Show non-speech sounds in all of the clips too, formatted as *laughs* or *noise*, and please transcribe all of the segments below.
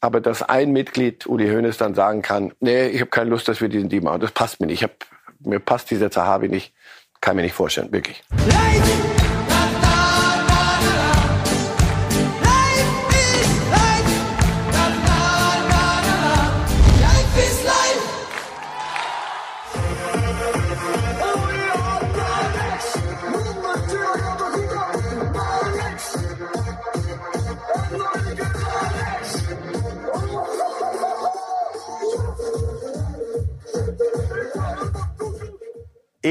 aber dass ein Mitglied, Uli Hoeneß, dann sagen kann, nee, ich habe keine Lust, dass wir diesen Deal machen. Das passt mir nicht. Ich hab, mir passt dieser Zahavi nicht. Kann mir nicht vorstellen, wirklich. Leid!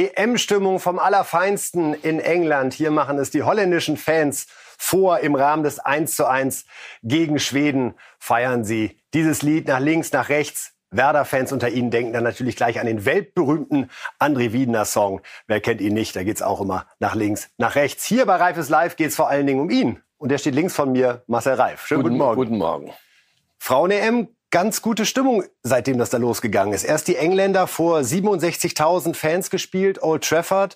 EM-Stimmung vom Allerfeinsten in England. Hier machen es die holländischen Fans vor. Im Rahmen des 1 zu 1 gegen Schweden feiern sie dieses Lied nach links, nach rechts. Werder-Fans unter Ihnen denken dann natürlich gleich an den weltberühmten André Wiedner Song. Wer kennt ihn nicht? Da geht's auch immer nach links, nach rechts. Hier bei Reifes Live geht's vor allen Dingen um ihn. Und der steht links von mir, Marcel Reif. Schönen guten, guten Morgen. Guten Morgen. Frauen-EM ganz gute Stimmung, seitdem das da losgegangen ist. Erst die Engländer vor 67.000 Fans gespielt, Old Trafford.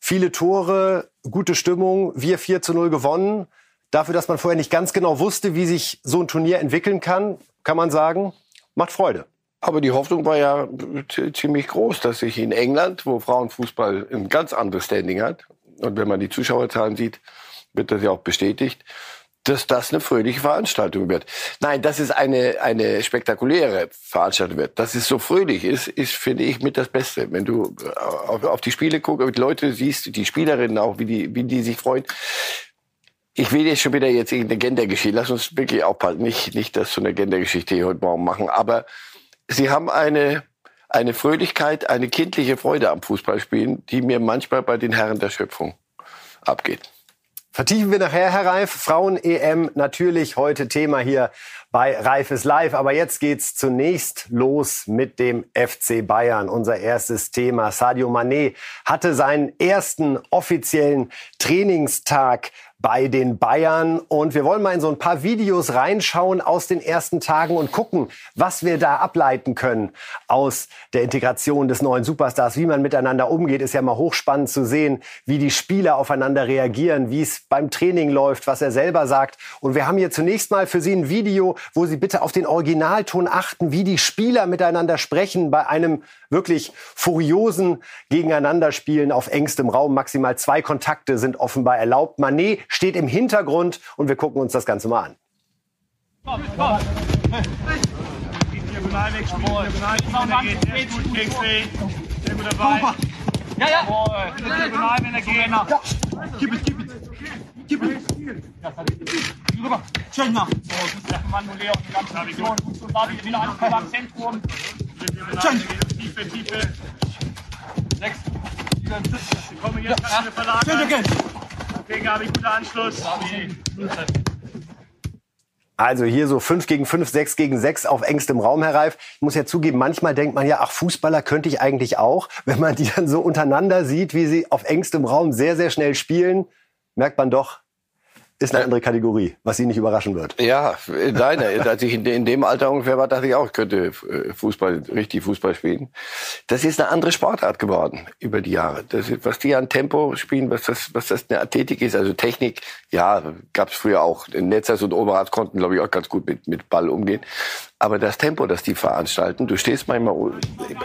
Viele Tore, gute Stimmung, wir 4 zu 0 gewonnen. Dafür, dass man vorher nicht ganz genau wusste, wie sich so ein Turnier entwickeln kann, kann man sagen, macht Freude. Aber die Hoffnung war ja ziemlich groß, dass sich in England, wo Frauenfußball ein ganz anderes Standing hat, und wenn man die Zuschauerzahlen sieht, wird das ja auch bestätigt, dass das eine fröhliche Veranstaltung wird. Nein, dass es eine, eine spektakuläre Veranstaltung wird. Dass es so fröhlich ist, ist, finde ich, mit das Beste. Wenn du auf, auf die Spiele guckst, die Leute siehst, die Spielerinnen auch, wie die, wie die sich freuen. Ich will jetzt schon wieder jetzt irgendeine Gendergeschichte. Lass uns wirklich aufpassen. Nicht, nicht, dass so eine Gendergeschichte hier heute Morgen machen. Aber sie haben eine, eine Fröhlichkeit, eine kindliche Freude am Fußballspielen, die mir manchmal bei den Herren der Schöpfung abgeht. Vertiefen wir nachher, Herr Reif. Frauen-EM natürlich heute Thema hier bei Reifes Live. Aber jetzt geht's zunächst los mit dem FC Bayern. Unser erstes Thema. Sadio Mané hatte seinen ersten offiziellen Trainingstag bei den Bayern. Und wir wollen mal in so ein paar Videos reinschauen aus den ersten Tagen und gucken, was wir da ableiten können aus der Integration des neuen Superstars. Wie man miteinander umgeht, ist ja mal hochspannend zu sehen, wie die Spieler aufeinander reagieren, wie es beim Training läuft, was er selber sagt. Und wir haben hier zunächst mal für Sie ein Video, wo Sie bitte auf den Originalton achten, wie die Spieler miteinander sprechen bei einem wirklich furiosen Gegeneinanderspielen auf engstem Raum. Maximal zwei Kontakte sind offenbar erlaubt. Manet steht im Hintergrund und wir gucken uns das Ganze mal an. Komm, komm. Ja, ja. Diagonal, wenn er geht. Ja. Gib es, gib es. Gib es. Rüber. Schön nach. So, Mann, Leon, ganz Position. Gut so, David, wieder ans am Zentrum. Schön. Tiefe, Tiefe. Sechs. Wir kommen jetzt ja. eine Verlage. Schön, okay. Okay, Gabi, guter Anschluss. Also hier so 5 gegen 5, 6 gegen 6 auf engstem Raum, Herr Reif. Ich muss ja zugeben, manchmal denkt man ja, ach, Fußballer könnte ich eigentlich auch. *laughs* Wenn man die dann so untereinander sieht, wie sie auf engstem Raum sehr, sehr schnell spielen, merkt man doch, ist eine andere Kategorie, was Sie nicht überraschen wird. Ja, nein, als ich in, dem Alter ungefähr war, dachte ich auch, ich könnte äh, Fußball, richtig Fußball spielen. Das ist eine andere Sportart geworden über die Jahre. Das was die an Tempo spielen, was das, was das eine Athletik ist, also Technik, ja, gab es früher auch. Netzers und Oberarzt konnten, glaube ich, auch ganz gut mit, mit Ball umgehen. Aber das Tempo, das die veranstalten, du stehst manchmal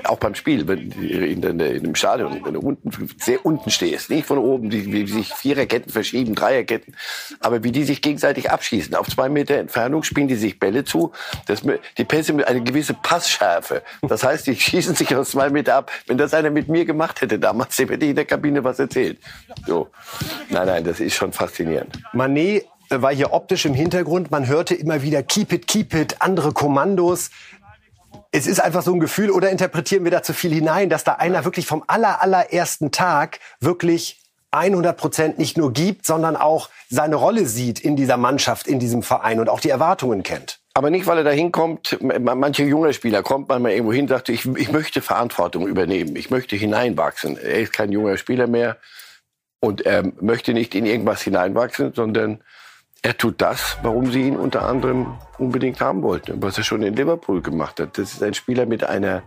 auch beim Spiel, wenn in, in, in dem Stadion, wenn du unten, sehr unten stehst, nicht von oben, wie, wie sich Viererketten verschieben, Dreierketten, aber wie die sich gegenseitig abschießen. Auf zwei Meter Entfernung spielen die sich Bälle zu. Das, die Pässe mit einer gewissen Passschärfe. Das heißt, die *laughs* schießen sich aus zwei Meter ab. Wenn das einer mit mir gemacht hätte damals, der *laughs* hätte ich in der Kabine was erzählt. So. Nein, nein, das ist schon faszinierend. Manet war hier optisch im Hintergrund. Man hörte immer wieder Keep it, keep it, andere Kommandos. Es ist einfach so ein Gefühl, oder interpretieren wir da zu viel hinein, dass da einer wirklich vom aller, allerersten Tag wirklich 100 Prozent nicht nur gibt, sondern auch seine Rolle sieht in dieser Mannschaft, in diesem Verein und auch die Erwartungen kennt. Aber nicht, weil er da hinkommt. Manche junge Spieler kommt mal irgendwo hin, sagt, ich, ich möchte Verantwortung übernehmen. Ich möchte hineinwachsen. Er ist kein junger Spieler mehr und er möchte nicht in irgendwas hineinwachsen, sondern er tut das, warum sie ihn unter anderem unbedingt haben wollten, was er schon in Liverpool gemacht hat. Das ist ein Spieler mit einer,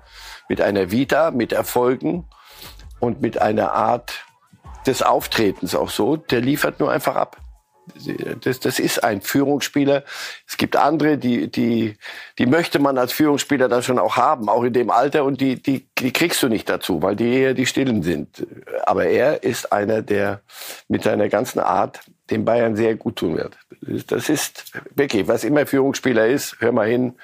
mit einer Vita, mit Erfolgen und mit einer Art des Auftretens auch so. Der liefert nur einfach ab. Das, das ist ein Führungsspieler. Es gibt andere, die, die, die möchte man als Führungsspieler dann schon auch haben, auch in dem Alter, und die, die, die kriegst du nicht dazu, weil die eher die Stillen sind. Aber er ist einer, der mit seiner ganzen Art dem Bayern sehr gut tun wird. Das ist wirklich, was immer Führungsspieler ist, hör mal hin,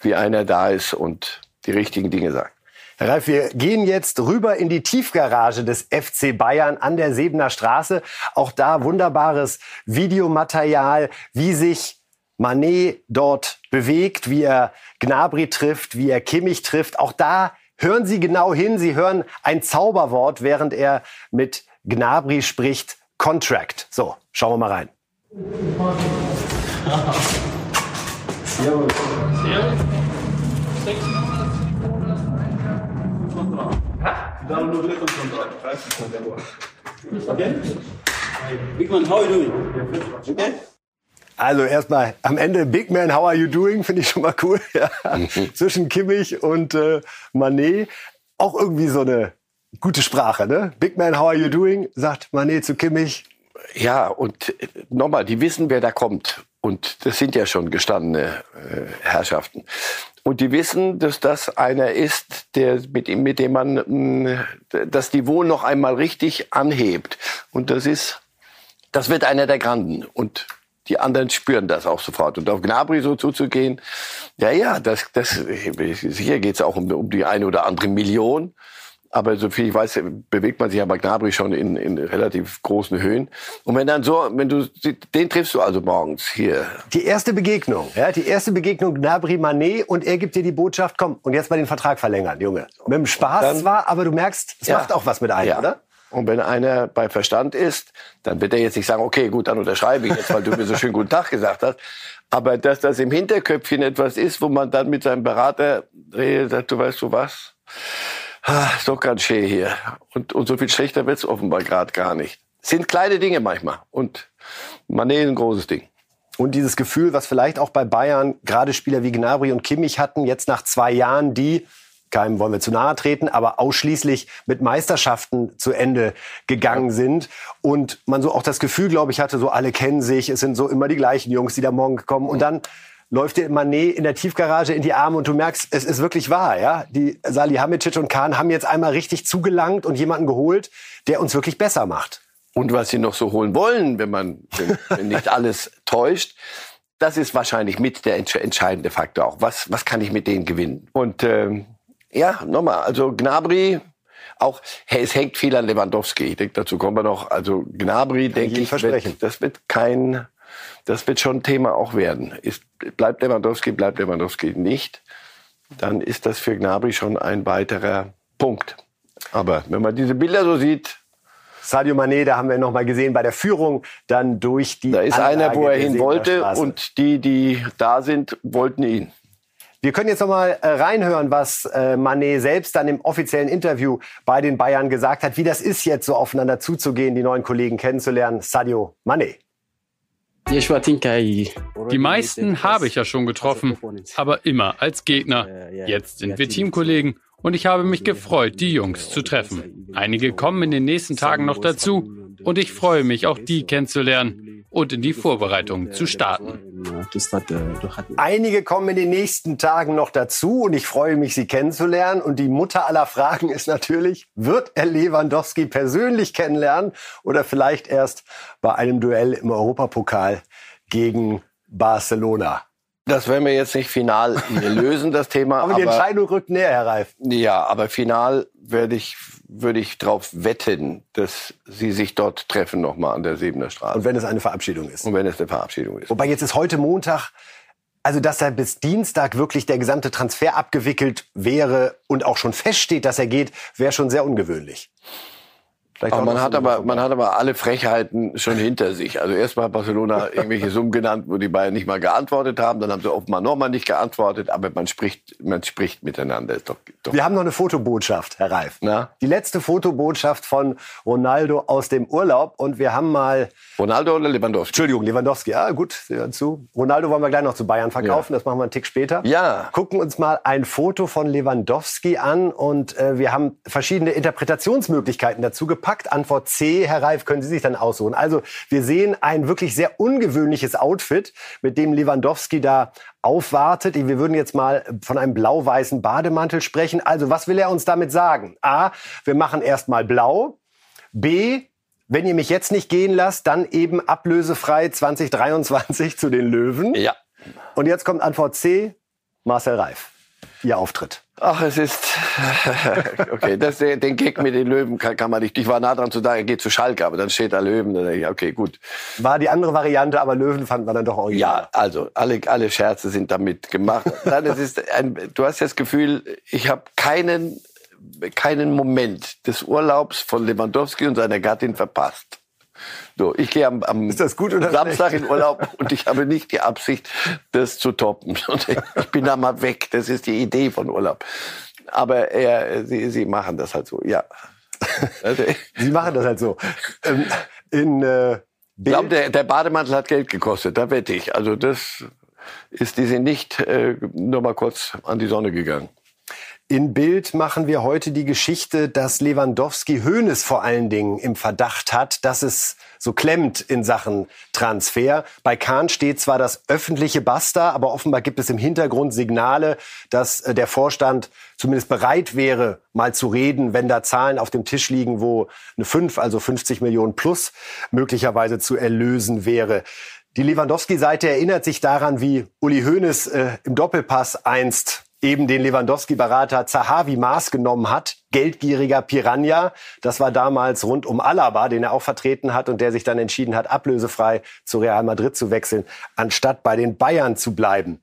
wie einer da ist und die richtigen Dinge sagt. Herr Ralf, wir gehen jetzt rüber in die Tiefgarage des FC Bayern an der Sebener Straße. Auch da wunderbares Videomaterial, wie sich Manet dort bewegt, wie er Gnabry trifft, wie er Kimmich trifft. Auch da hören Sie genau hin. Sie hören ein Zauberwort, während er mit Gnabry spricht. Contract. So, schauen wir mal rein. Servus. Servus. Download it Okay? Big Man, how are you doing? Okay? Also erstmal am Ende Big Man, how are you doing? Finde ich schon mal cool. *laughs* Ja. Zwischen Kimmich und äh, Manet. Auch irgendwie so eine gute Sprache, ne? Big Man, how are you doing? Sagt Manet zu Kimmich. Ja, und äh, nochmal, die wissen, wer da kommt. Und das sind ja schon gestandene äh, Herrschaften. Und die wissen, dass das einer ist, der, mit, dem, mit dem man mh, das Niveau noch einmal richtig anhebt. Und das ist, das wird einer der Granden. Und die anderen spüren das auch sofort. Und auf Gnabry so zuzugehen, ja, ja, das, das, sicher geht es auch um, um die eine oder andere Million. Aber so viel ich weiß, bewegt man sich ja bei Gnabry schon in, in relativ großen Höhen. Und wenn dann so, wenn du, den triffst du also morgens hier. Die erste Begegnung, ja, die erste Begegnung Gnabry Manet und er gibt dir die Botschaft, komm, und jetzt mal den Vertrag verlängern, Junge. Mit dem Spaß dann, zwar, aber du merkst, es ja, macht auch was mit einem, ja. oder? Und wenn einer bei Verstand ist, dann wird er jetzt nicht sagen, okay, gut, dann unterschreibe ich jetzt, weil du mir so schön guten Tag gesagt hast. Aber dass das im Hinterköpfchen etwas ist, wo man dann mit seinem Berater redet, sagt, du weißt du was? Ah, ist doch ganz schön hier. Und, und so viel schlechter wird's offenbar gerade gar nicht. Sind kleine Dinge manchmal. Und Mané ist ein großes Ding. Und dieses Gefühl, was vielleicht auch bei Bayern gerade Spieler wie Gnabry und Kimmich hatten, jetzt nach zwei Jahren, die, keinem wollen wir zu nahe treten, aber ausschließlich mit Meisterschaften zu Ende gegangen sind. Und man so auch das Gefühl, glaube ich, hatte, so alle kennen sich, es sind so immer die gleichen Jungs, die da morgen kommen. Und dann läuft dir Manet in der Tiefgarage in die Arme und du merkst, es ist wirklich wahr. Ja? Die Salihamidzic und Kahn haben jetzt einmal richtig zugelangt und jemanden geholt, der uns wirklich besser macht. Und was sie noch so holen wollen, wenn man wenn, wenn nicht alles *laughs* täuscht, das ist wahrscheinlich mit der entscheidende Faktor auch. Was, was kann ich mit denen gewinnen? Und ähm, ja, nochmal, also Gnabry, auch es hängt viel an Lewandowski. Ich denke, dazu kommen wir noch. Also Gnabry, denke ich, wird, das wird kein das wird schon ein Thema auch werden. Ist, bleibt Lewandowski, bleibt Lewandowski nicht, dann ist das für Gnabry schon ein weiterer Punkt. Aber wenn man diese Bilder so sieht, Sadio Mané, da haben wir noch mal gesehen bei der Führung, dann durch die. Da ist Anlage einer, wo er hin wollte, und die, die da sind, wollten ihn. Wir können jetzt noch mal äh, reinhören, was äh, Mané selbst dann im offiziellen Interview bei den Bayern gesagt hat, wie das ist, jetzt so aufeinander zuzugehen, die neuen Kollegen kennenzulernen. Sadio Mané. Die meisten habe ich ja schon getroffen, aber immer als Gegner. Jetzt sind wir Teamkollegen und ich habe mich gefreut, die Jungs zu treffen. Einige kommen in den nächsten Tagen noch dazu und ich freue mich, auch die kennenzulernen und in die Vorbereitung zu starten. Einige kommen in den nächsten Tagen noch dazu und ich freue mich, sie kennenzulernen. Und die Mutter aller Fragen ist natürlich, wird er Lewandowski persönlich kennenlernen oder vielleicht erst bei einem Duell im Europapokal gegen Barcelona? Das werden wir jetzt nicht final *laughs* lösen, das Thema. aber die Entscheidung rückt näher, Herr Reif. Ja, aber final werde ich, würde ich darauf wetten, dass Sie sich dort treffen nochmal an der Sebener Straße. Und wenn es eine Verabschiedung ist. Und wenn es eine Verabschiedung ist. Wobei jetzt ist heute Montag, also dass da bis Dienstag wirklich der gesamte Transfer abgewickelt wäre und auch schon feststeht, dass er geht, wäre schon sehr ungewöhnlich. Aber man hat aber, man hat aber alle Frechheiten schon hinter sich. Also erstmal hat Barcelona *laughs* irgendwelche Summen genannt, wo die Bayern nicht mal geantwortet haben. Dann haben sie offenbar nochmal nicht geantwortet. Aber man spricht, man spricht miteinander. Doch, doch. Wir haben noch eine Fotobotschaft, Herr Reif. Na? Die letzte Fotobotschaft von Ronaldo aus dem Urlaub. Und wir haben mal... Ronaldo oder Lewandowski? Entschuldigung, Lewandowski. Ja, gut, zu. Ronaldo wollen wir gleich noch zu Bayern verkaufen. Ja. Das machen wir einen Tick später. Ja. Gucken uns mal ein Foto von Lewandowski an. Und äh, wir haben verschiedene Interpretationsmöglichkeiten dazu gepackt gepackt? Antwort C, Herr Reif, können Sie sich dann aussuchen. Also wir sehen ein wirklich sehr ungewöhnliches Outfit, mit dem Lewandowski da aufwartet. Wir würden jetzt mal von einem blau-weißen Bademantel sprechen. Also was will er uns damit sagen? A, wir machen erstmal blau. B, wenn ihr mich jetzt nicht gehen lasst, dann eben ablösefrei 2023 *laughs* zu den Löwen. Ja. Und jetzt kommt Antwort C, Marcel Reif. Ihr Auftritt. Ach, es ist *laughs* okay. Das, den Gag mit den Löwen kann, kann man nicht. Ich war nah dran zu sagen, er geht zu Schalke, aber dann steht da Löwen. Dann denke ich, okay, gut. War die andere Variante, aber Löwen fand man dann doch original. Ja, also alle alle Scherze sind damit gemacht. Nein, es ist ein, du hast das Gefühl, ich habe keinen keinen Moment des Urlaubs von Lewandowski und seiner Gattin verpasst. So, ich gehe am, am Samstag in Urlaub und ich habe nicht die Absicht, das zu toppen. *laughs* Ich bin da mal weg. Das ist die Idee von Urlaub. Aber er, sie, sie machen das halt so, ja. Sie machen das halt so. Ähm, in, äh, ich glaube, der, der Bademantel hat Geld gekostet, da wette ich. Also das ist, die sind nicht äh, nur mal kurz an die Sonne gegangen. In Bild machen wir heute die Geschichte, dass Lewandowski Hoeneß vor allen Dingen im Verdacht hat, dass es so klemmt in Sachen Transfer. Bei Kahn steht zwar das öffentliche Basta, aber offenbar gibt es im Hintergrund Signale, dass äh, der Vorstand zumindest bereit wäre, mal zu reden, wenn da Zahlen auf dem Tisch liegen, wo eine 5, also 50 Millionen plus möglicherweise zu erlösen wäre. Die Lewandowski-Seite erinnert sich daran, wie Uli Hoeneß äh, im Doppelpass einst eben den Lewandowski-Berater Zahavi Maß genommen hat. Geldgieriger Piranha. Das war damals rund um Alaba, den er auch vertreten hat und der sich dann entschieden hat, ablösefrei zu Real Madrid zu wechseln, anstatt bei den Bayern zu bleiben.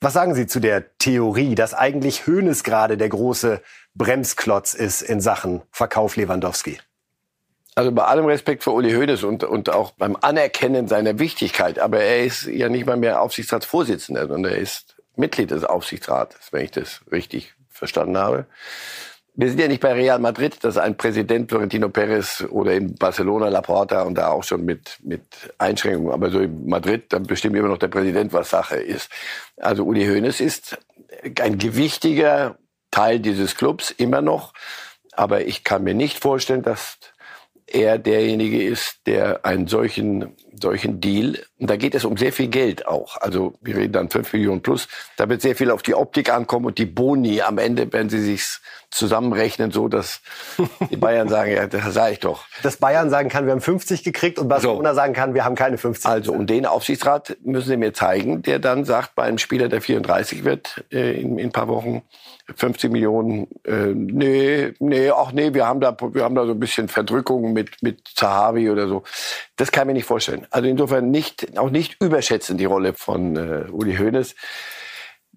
Was sagen Sie zu der Theorie, dass eigentlich Hoeneß gerade der große Bremsklotz ist in Sachen Verkauf Lewandowski? Also bei allem Respekt vor Uli Hoeneß und, und auch beim Anerkennen seiner Wichtigkeit, aber er ist ja nicht mal mehr Aufsichtsratsvorsitzender, sondern er ist Mitglied des Aufsichtsrates, wenn ich das richtig verstanden habe. Wir sind ja nicht bei Real Madrid, dass ein Präsident Florentino Perez oder in Barcelona Laporta und da auch schon mit, mit Einschränkungen, aber so in Madrid, dann bestimmt immer noch der Präsident, was Sache ist. Also Uli Hoeneß ist ein gewichtiger Teil dieses Clubs, immer noch. Aber ich kann mir nicht vorstellen, dass er derjenige ist, der einen solchen, solchen Deal, und da geht es um sehr viel Geld auch, also wir reden dann fünf Millionen plus, da wird sehr viel auf die Optik ankommen und die Boni am Ende, wenn sie sich zusammenrechnen, so dass die Bayern *laughs* sagen, ja, das sage ich doch. Dass Bayern sagen kann, wir haben 50 gekriegt und Barcelona so. sagen kann, wir haben keine 50. Also, und den Aufsichtsrat müssen sie mir zeigen, der dann sagt, bei einem Spieler, der 34 wird, äh, in, in ein paar Wochen, 50 Millionen, äh, nee, nee, ach nee, wir haben da, wir haben da so ein bisschen Verdrückung mit, mit Zahavi oder so. Das kann ich mir nicht vorstellen. Also insofern nicht, auch nicht überschätzen die Rolle von äh, Uli Hoeneß.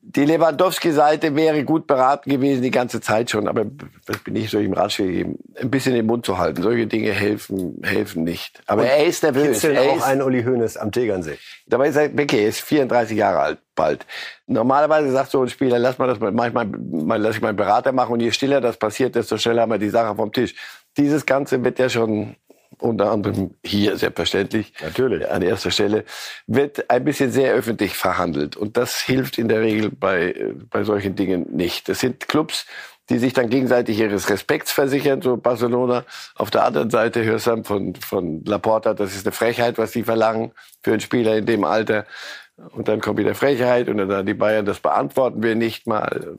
Die Lewandowski-Seite wäre gut beraten gewesen die ganze Zeit schon, aber das bin ich so im Ratschläge gegeben, ein bisschen den Mund zu halten. Solche Dinge helfen, helfen nicht. Aber Und er ist nervös. Er auch ist ein Uli Hoeneß am Tegernsee. Dabei ist er, okay, er ist 34 Jahre alt bald. Normalerweise sagt so ein Spieler, lass mal das manchmal mal, lass ich meinen Berater machen und je stiller das passiert, desto schneller haben wir die Sache vom Tisch. Dieses Ganze wird ja schon unter anderem hier selbstverständlich Natürlich. an erster Stelle, wird ein bisschen sehr öffentlich verhandelt. Und das hilft in der Regel bei, bei solchen Dingen nicht. Das sind Clubs, die sich dann gegenseitig ihres Respekts versichern, so Barcelona. Auf der anderen Seite hörst du von, von Laporta, das ist eine Frechheit, was sie verlangen für einen Spieler in dem Alter. Und dann kommt wieder Frechheit und dann die Bayern, das beantworten wir nicht mal.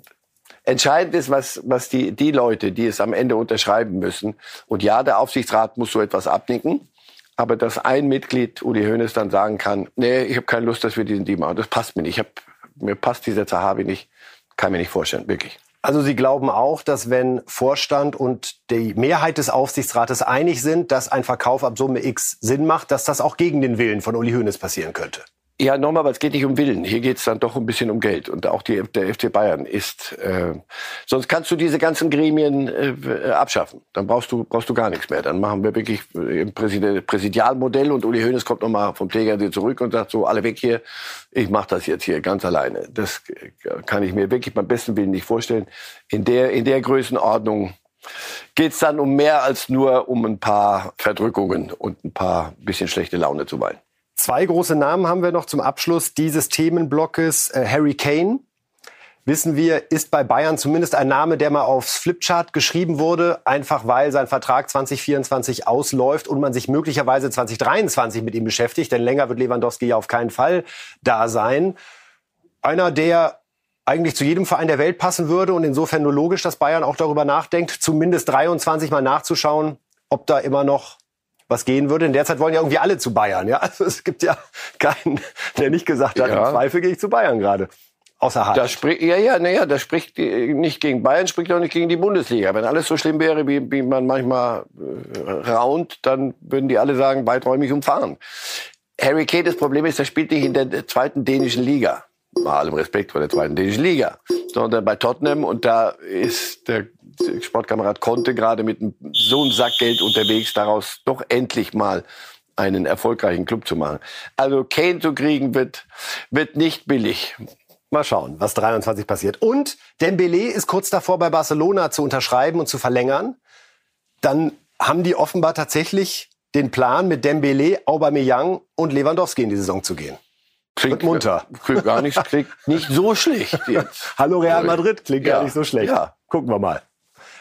Entscheidend ist, was, was die, die Leute, die es am Ende unterschreiben müssen. Und ja, der Aufsichtsrat muss so etwas abnicken. Aber dass ein Mitglied, Uli Hoeneß, dann sagen kann, nee, ich habe keine Lust, dass wir diesen Deal machen. Das passt mir nicht. Ich hab, mir passt dieser Zahavi nicht. Kann mir nicht vorstellen, wirklich. Also Sie glauben auch, dass wenn Vorstand und die Mehrheit des Aufsichtsrates einig sind, dass ein Verkauf ab Summe X Sinn macht, dass das auch gegen den Willen von Uli Hoeneß passieren könnte? Ja, nochmal, aber es geht nicht um Willen. Hier geht es dann doch ein bisschen um Geld. Und auch die, der FC Bayern ist. Äh, sonst kannst du diese ganzen Gremien äh, abschaffen. Dann brauchst du brauchst du gar nichts mehr. Dann machen wir wirklich im Präsid Präsidialmodell und Uli Hoeneß kommt nochmal vom Tegernsee zurück und sagt so, alle weg hier. Ich mache das jetzt hier ganz alleine. Das kann ich mir wirklich beim besten Willen nicht vorstellen. In der in der Größenordnung geht es dann um mehr als nur um ein paar Verdrückungen und ein paar bisschen schlechte Laune zu weinen. Zwei große Namen haben wir noch zum Abschluss dieses Themenblocks. Äh, Harry Kane, wissen wir, ist bei Bayern zumindest ein Name, der mal aufs Flipchart geschrieben wurde, einfach weil sein Vertrag 2024 ausläuft und man sich möglicherweise 2023 mit ihm beschäftigt, denn länger wird Lewandowski ja auf keinen Fall da sein. Einer, der eigentlich zu jedem Verein der Welt passen würde und insofern nur logisch, dass Bayern auch darüber nachdenkt, zumindest 23 mal nachzuschauen, ob da immer noch was gehen würde. In der Zeit wollen ja irgendwie alle zu Bayern. Ja? Also es gibt ja keinen, der nicht gesagt hat, ja. im Zweifel gehe ich zu Bayern gerade. Außer Hart. Das spricht, ja, ja, naja, das spricht nicht gegen Bayern, spricht auch nicht gegen die Bundesliga. Wenn alles so schlimm wäre, wie, wie man manchmal äh, raunt, dann würden die alle sagen, weiträumig umfahren. Harry Kane, das Problem ist, er spielt nicht in der zweiten dänischen Liga bei allem Respekt vor der zweiten dänischen Liga, sondern bei Tottenham und da ist der Sportkamerad Conte gerade mit so einem Sack Geld unterwegs, daraus doch endlich mal einen erfolgreichen Club zu machen. Also Kane zu kriegen wird, wird nicht billig. Mal schauen, was 23 passiert. Und Dembele ist kurz davor, bei Barcelona zu unterschreiben und zu verlängern. Dann haben die offenbar tatsächlich den Plan, mit Dembele, Aubameyang und Lewandowski in die Saison zu gehen. Klingt munter. *laughs* Klingt gar nicht, klingt nicht so schlecht jetzt. Hallo Real Madrid, klingt ja. gar nicht so schlecht. Ja. Gucken wir mal.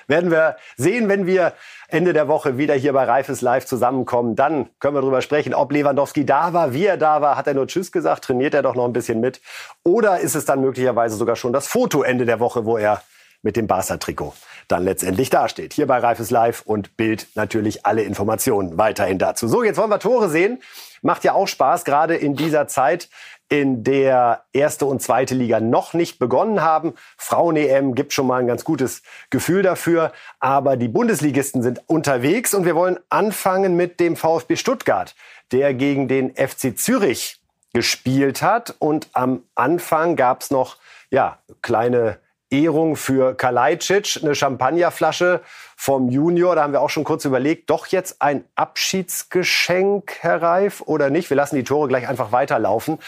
Werden wir sehen, wenn wir Ende der Woche wieder hier bei Reifes Live zusammenkommen. Dann können wir darüber sprechen, ob Lewandowski da war, wie er da war. Hat er nur Tschüss gesagt? Trainiert er doch noch ein bisschen mit? Oder ist es dann möglicherweise sogar schon das Foto Ende der Woche, wo er mit dem Barca-Trikot dann letztendlich dasteht. Hier bei Reifes Live und Bild natürlich alle Informationen weiterhin dazu. So, jetzt wollen wir Tore sehen. Macht ja auch Spaß, gerade in dieser Zeit, in der erste und zweite Liga noch nicht begonnen haben. Frauen-EM gibt schon mal ein ganz gutes Gefühl dafür. Aber die Bundesligisten sind unterwegs und wir wollen anfangen mit dem VfB Stuttgart, der gegen den FC Zürich gespielt hat. Und am Anfang gab es noch ja, kleine Ehrung für Kalajdzic, eine Champagnerflasche vom Junior. Da haben wir auch schon kurz überlegt, doch jetzt ein Abschiedsgeschenk, Herr Reif, oder nicht? Wir lassen die Tore gleich einfach weiterlaufen.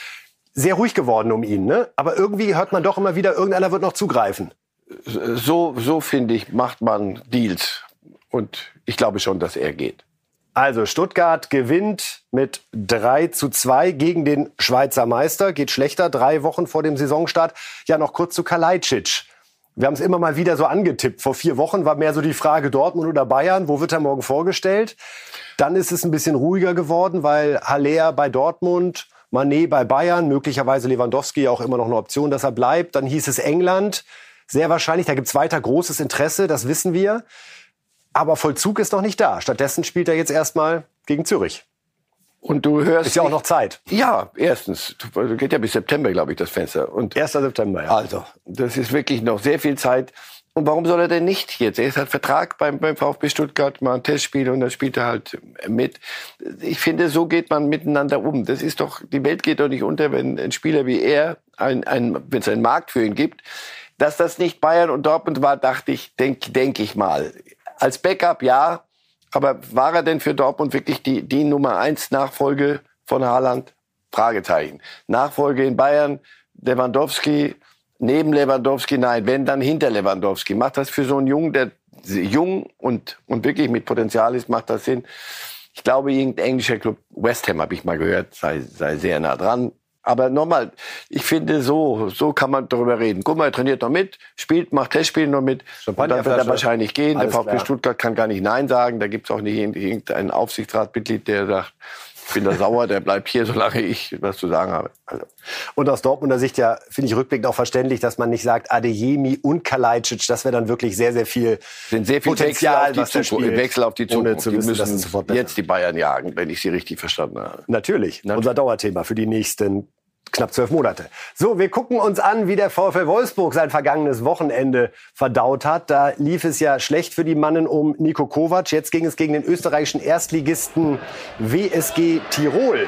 Sehr ruhig geworden um ihn, ne? Aber irgendwie hört man doch immer wieder, irgendeiner wird noch zugreifen. So, so finde ich, macht man Deals. Und ich glaube schon, dass er geht. Also Stuttgart gewinnt mit 3 zu 2 gegen den Schweizer Meister. Geht schlechter, drei Wochen vor dem Saisonstart. Ja, noch kurz zu Kalajdzic. Wir haben es immer mal wieder so angetippt. Vor vier Wochen war mehr so die Frage Dortmund oder Bayern. Wo wird er morgen vorgestellt? Dann ist es ein bisschen ruhiger geworden, weil Haller bei Dortmund, Manet bei Bayern, möglicherweise Lewandowski auch immer noch eine Option, dass er bleibt. Dann hieß es England. Sehr wahrscheinlich, da gibt es weiter großes Interesse, das wissen wir. Aber Vollzug ist noch nicht da. Stattdessen spielt er jetzt erstmal gegen Zürich. Und du hörst. Ist ja auch noch Zeit. Ja, erstens. Geht ja bis September, glaube ich, das Fenster. Und 1. September, ja. Also, das ist wirklich noch sehr viel Zeit. Und warum soll er denn nicht jetzt? Er ist halt Vertrag beim, beim VfB Stuttgart, mal ein Testspiel und dann spielt er halt mit. Ich finde, so geht man miteinander um. Das ist doch, die Welt geht doch nicht unter, wenn ein Spieler wie er, ein, ein, wenn es einen Markt für ihn gibt. Dass das nicht Bayern und Dortmund war, dachte ich, denke denk ich mal. Als Backup ja, aber war er denn für Dortmund wirklich die, die Nummer eins Nachfolge von Haaland? Fragezeichen. Nachfolge in Bayern, Lewandowski, neben Lewandowski, nein, wenn dann hinter Lewandowski. Macht das für so einen Jungen, der jung und, und wirklich mit Potenzial ist, macht das Sinn? Ich glaube, irgendein englischer Club, West Ham habe ich mal gehört, sei, sei sehr nah dran. Aber nochmal, ich finde, so, so kann man darüber reden. Guck mal, er trainiert noch mit, spielt, macht Testspiele noch mit. Und dann wird er wahrscheinlich gehen. Alles der VfB Stuttgart kann gar nicht Nein sagen. Da gibt es auch nicht irgendein Aufsichtsratmitglied, der sagt, ich bin da sauer, der bleibt hier, solange ich was zu sagen habe. Also. Und aus Dortmunder Sicht ja, finde ich rückblickend auch verständlich, dass man nicht sagt, Adeyemi und Kalajdzic, das wäre dann wirklich sehr, sehr viel sind sehr viel Potenzial, Wechsel auf die Zukunft. Wechsel auf die Zukunft. Zu wissen, müssen jetzt die Bayern jagen, wenn ich sie richtig verstanden habe. Natürlich. Natürlich. Unser Dauerthema für die nächsten knapp zwölf Monate. So, wir gucken uns an, wie der VfL Wolfsburg sein vergangenes Wochenende verdaut hat. Da lief es ja schlecht für die Mannen um Nico Kovac. Jetzt ging es gegen den österreichischen Erstligisten WSG Tirol.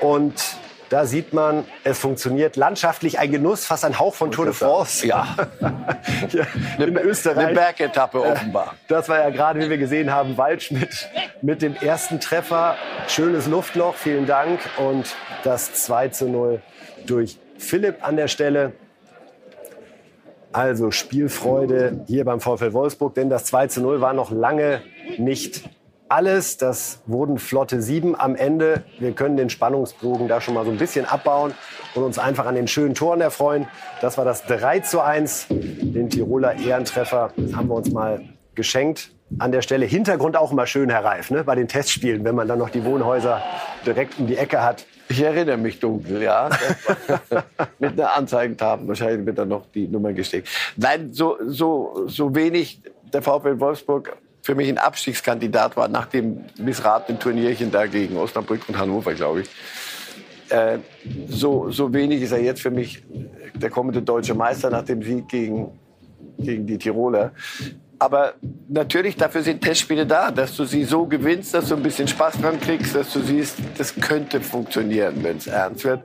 Und da sieht man, es funktioniert. Landschaftlich ein Genuss, fast ein Hauch von Tour de France. Ja. *laughs* in Österreich. Eine Bergetappe offenbar. Das war ja gerade, wie wir gesehen haben, Waldschmidt mit dem ersten Treffer. Schönes Luftloch, vielen Dank. Und das 2 zu 0 durch Philipp an der Stelle. Also Spielfreude hier beim VfL Wolfsburg, denn das 2 zu 0 war noch lange nicht alles. Das wurden flotte sieben am Ende. Wir können den Spannungsbogen da schon mal so ein bisschen abbauen und uns einfach an den schönen Toren erfreuen. Das war das 3 zu 1. Den Tiroler Ehrentreffer haben wir uns mal geschenkt. An der Stelle Hintergrund auch immer schön, Herr Reif, ne? bei den Testspielen, wenn man dann noch die Wohnhäuser direkt um die Ecke hat. Ich erinnere mich dunkel, ja. *laughs* Mit einer Anzeigentafel wahrscheinlich wird dann noch die Nummer gesteckt. Nein, so, so, so wenig der VfL Wolfsburg für mich ein Abstiegskandidat war nach dem missratenen Turnierchen da gegen Osnabrück und Hannover, glaube ich. Äh, so, so wenig ist er jetzt für mich der kommende deutsche Meister nach dem Sieg gegen, gegen die Tiroler. Aber natürlich, dafür sind Testspiele da, dass du sie so gewinnst, dass du ein bisschen Spaß dran kriegst, dass du siehst, das könnte funktionieren, wenn es ernst wird.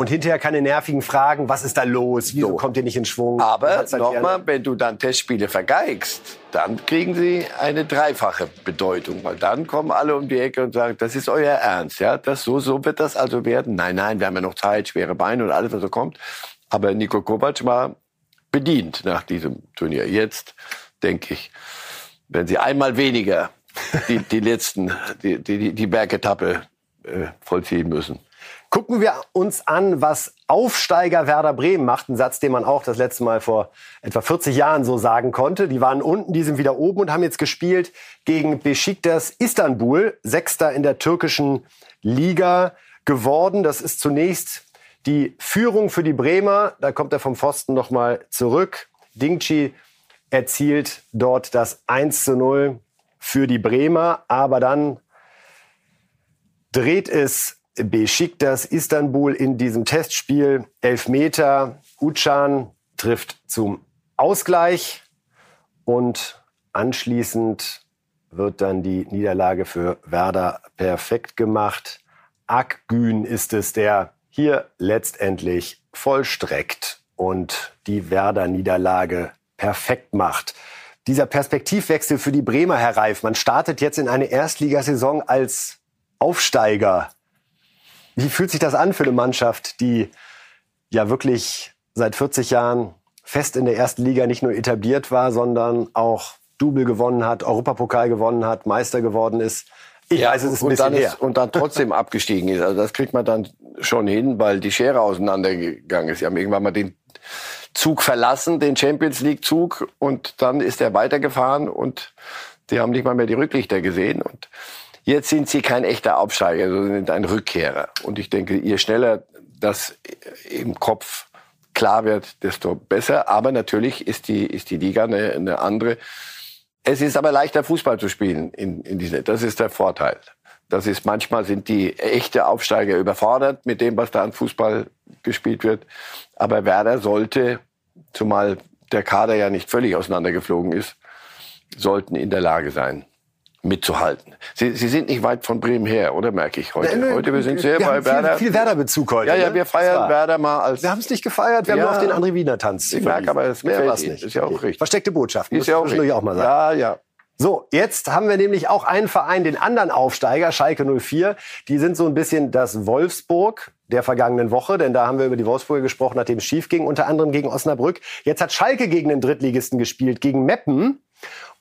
Und hinterher keine nervigen Fragen, was ist da los, wieso so. kommt ihr nicht in Schwung? Aber nochmal, wenn du dann Testspiele vergeigst, dann kriegen sie eine dreifache Bedeutung, weil dann kommen alle um die Ecke und sagen, das ist euer Ernst, ja, das so so wird das also werden. Nein, nein, wir haben ja noch Zeit, schwere Beine und alles was so kommt. Aber Nico Kovac war bedient nach diesem Turnier. Jetzt denke ich, wenn sie einmal weniger die, die letzten die die, die Bergetappe äh, vollziehen müssen. Gucken wir uns an, was Aufsteiger Werder Bremen macht. Ein Satz, den man auch das letzte Mal vor etwa 40 Jahren so sagen konnte. Die waren unten, die sind wieder oben und haben jetzt gespielt gegen Besiktas Istanbul, Sechster in der türkischen Liga geworden. Das ist zunächst die Führung für die Bremer. Da kommt er vom Pfosten nochmal zurück. Dingchi erzielt dort das 1 zu 0 für die Bremer. Aber dann dreht es Besiktas Istanbul in diesem Testspiel. Elfmeter. Ucan trifft zum Ausgleich und anschließend wird dann die Niederlage für Werder perfekt gemacht. Akgün ist es, der hier letztendlich vollstreckt und die Werder-Niederlage perfekt macht. Dieser Perspektivwechsel für die Bremer, Herr Reif, man startet jetzt in eine Erstligasaison als Aufsteiger wie fühlt sich das an für eine Mannschaft, die ja wirklich seit 40 Jahren fest in der ersten Liga nicht nur etabliert war, sondern auch Double gewonnen hat, Europapokal gewonnen hat, Meister geworden ist? Ich ja, weiß, es ist ein und bisschen her. Ist, und dann trotzdem abgestiegen ist. Also das kriegt man dann schon hin, weil die Schere auseinandergegangen ist. Sie haben irgendwann mal den Zug verlassen, den Champions League Zug, und dann ist er weitergefahren und die haben nicht mal mehr die Rücklichter gesehen. Und Jetzt sind sie kein echter Aufsteiger, sondern ein Rückkehrer. Und ich denke, je schneller das im Kopf klar wird, desto besser. Aber natürlich ist die, ist die Liga eine, eine andere. Es ist aber leichter, Fußball zu spielen in, in diese. Das ist der Vorteil. Das ist manchmal sind die echte Aufsteiger überfordert mit dem, was da an Fußball gespielt wird. Aber Werder sollte, zumal der Kader ja nicht völlig auseinandergeflogen ist, sollten in der Lage sein, mitzuhalten. Sie, Sie sind nicht weit von Bremen her, oder merke ich heute? Nö, heute wir sind sehr wir bei Werder. Viel, viel Werder-Bezug heute. Ja, ja, ne? wir feiern Werder mal als. Wir haben es nicht gefeiert, wir ja, haben nur auf den André Wiener Tanz. Ich merke, aber es mehr was nicht. Ist ja auch okay. richtig. Versteckte Botschaft. Ist ja auch richtig. auch mal sagen. Ja, ja. So, jetzt haben wir nämlich auch einen Verein, den anderen Aufsteiger, Schalke 04. Die sind so ein bisschen das Wolfsburg der vergangenen Woche, denn da haben wir über die Wolfsburger gesprochen, nachdem es schief ging, unter anderem gegen Osnabrück. Jetzt hat Schalke gegen den Drittligisten gespielt, gegen Meppen.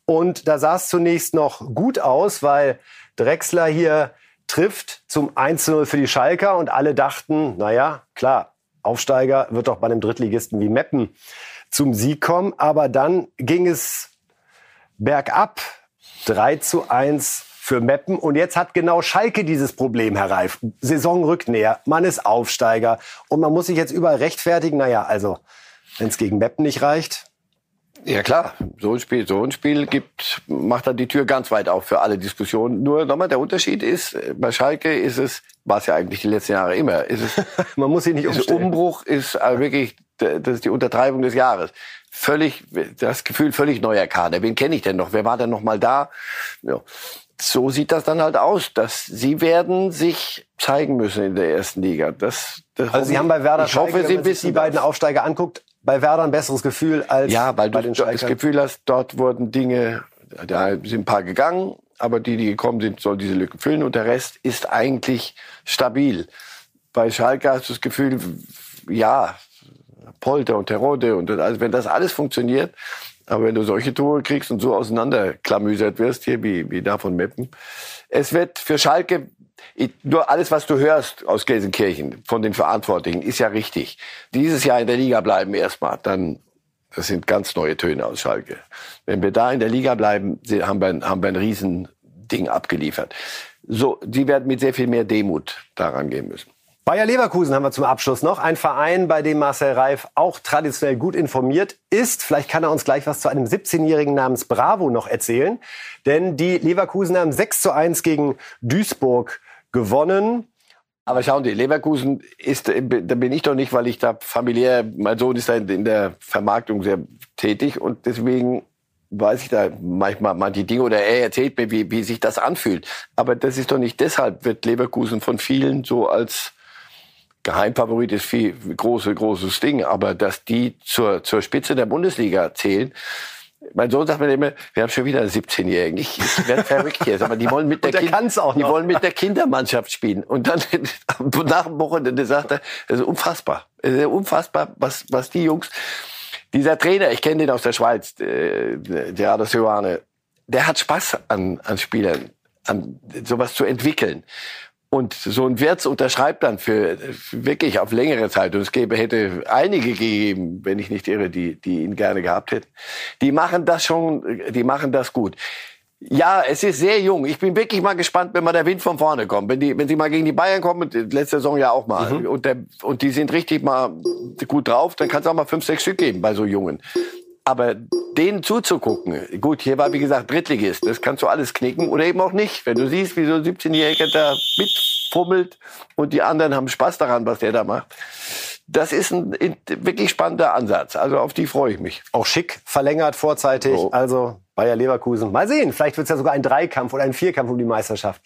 Und da sah es zunächst noch gut aus, weil Drexler hier trifft zum 1-0 für die Schalker und alle dachten, naja, klar, Aufsteiger wird doch bei einem Drittligisten wie Meppen zum Sieg kommen. Aber dann ging es bergab. 3 zu 1 für Meppen. Und jetzt hat genau Schalke dieses Problem, Herr Reif. Saison rückt näher, man ist Aufsteiger und man muss sich jetzt überall rechtfertigen. Naja, also, wenn es gegen Meppen nicht reicht, ja klar, so ein Spiel, so ein Spiel gibt, macht dann die Tür ganz weit auf für alle Diskussionen. Nur nochmal, der Unterschied ist, bei Schalke ist es, war es ja eigentlich die letzten Jahre immer, ist es, *laughs* man muss sich nicht umstellen. Umbruch ist wirklich, das ist die Untertreibung des Jahres. Völlig, das Gefühl völlig neuer Kader. Wen kenne ich denn noch? Wer war denn noch mal da? Ja. So sieht das dann halt aus, dass sie werden sich zeigen müssen in der ersten Liga. Das, das also Sie haben bei Werder ich Schalke, hoffe, Sie wissen, die beiden Aufsteiger anguckt, bei Werder ein besseres Gefühl als ja, weil bei du das Gefühl hast, dort wurden Dinge, da sind ein paar gegangen, aber die, die gekommen sind, sollen diese Lücke füllen und der Rest ist eigentlich stabil. Bei Schalke hast du das Gefühl, ja, Polter und Terode und also wenn das alles funktioniert, Aber wenn du solche Tore kriegst und so auseinanderklamüsert wirst, hier wie, wie da von Meppen, es wird für Schalke, nur alles, was du hörst aus Gelsenkirchen von den Verantwortlichen, ist ja richtig. Dieses Jahr in der Liga bleiben erstmal, dann, das sind ganz neue Töne aus Schalke. Wenn wir da in der Liga bleiben, haben wir, haben wir ein Riesending abgeliefert. So, die werden mit sehr viel mehr Demut daran gehen müssen. Bayer Leverkusen haben wir zum Abschluss noch. Ein Verein, bei dem Marcel Reif auch traditionell gut informiert ist. Vielleicht kann er uns gleich was zu einem 17-Jährigen namens Bravo noch erzählen. Denn die Leverkusen haben 6 zu 1 gegen Duisburg gewonnen. Aber schauen Sie, Leverkusen ist, da bin ich doch nicht, weil ich da familiär, mein Sohn ist da in der Vermarktung sehr tätig und deswegen weiß ich da manchmal manche Dinge oder er erzählt mir, wie, wie sich das anfühlt. Aber das ist doch nicht deshalb, wird Leverkusen von vielen so als Geheimfavorit ist viel große, großes Ding, aber dass die zur, zur Spitze der Bundesliga zählen, mein Sohn sagt mir immer, wir haben schon wieder einen 17-Jährigen. Ich, ich werde verrückt jetzt. Aber die wollen mit *laughs* der, der, kind, die wollen mit der Kindermannschaft spielen. Und dann *laughs* nach dem Wochenende sagt er, das ist unfassbar. Es ist unfassbar, was, was die Jungs. Dieser Trainer, ich kenne den aus der Schweiz, äh, der Adas Joane, der hat Spaß an, an Spielern, an sowas zu entwickeln. Und so ein Wirtz unterschreibt dann für, für wirklich auf längere Zeit. Und es gäbe, hätte einige gegeben, wenn ich nicht irre, die, die ihn gerne gehabt hätten. Die machen das schon, die machen das gut. Ja, es ist sehr jung. Ich bin wirklich mal gespannt, wenn mal der Wind von vorne kommt. Wenn die, wenn sie mal gegen die Bayern kommen, letzte Saison ja auch mal, mhm. und, der, und die sind richtig mal gut drauf, dann kann es auch mal fünf, sechs Stück geben bei so Jungen. Aber denen zuzugucken, gut, hier war wie gesagt Drittligist, das kannst du alles knicken oder eben auch nicht. Wenn du siehst, wie so ein 17-Jähriger da mitfummelt und die anderen haben Spaß daran, was der da macht. Das ist ein wirklich spannender Ansatz. Also auf die freue ich mich. Auch schick verlängert vorzeitig. Oh. Also Bayer Leverkusen. Mal sehen, vielleicht wird es ja sogar ein Dreikampf oder ein Vierkampf um die Meisterschaft.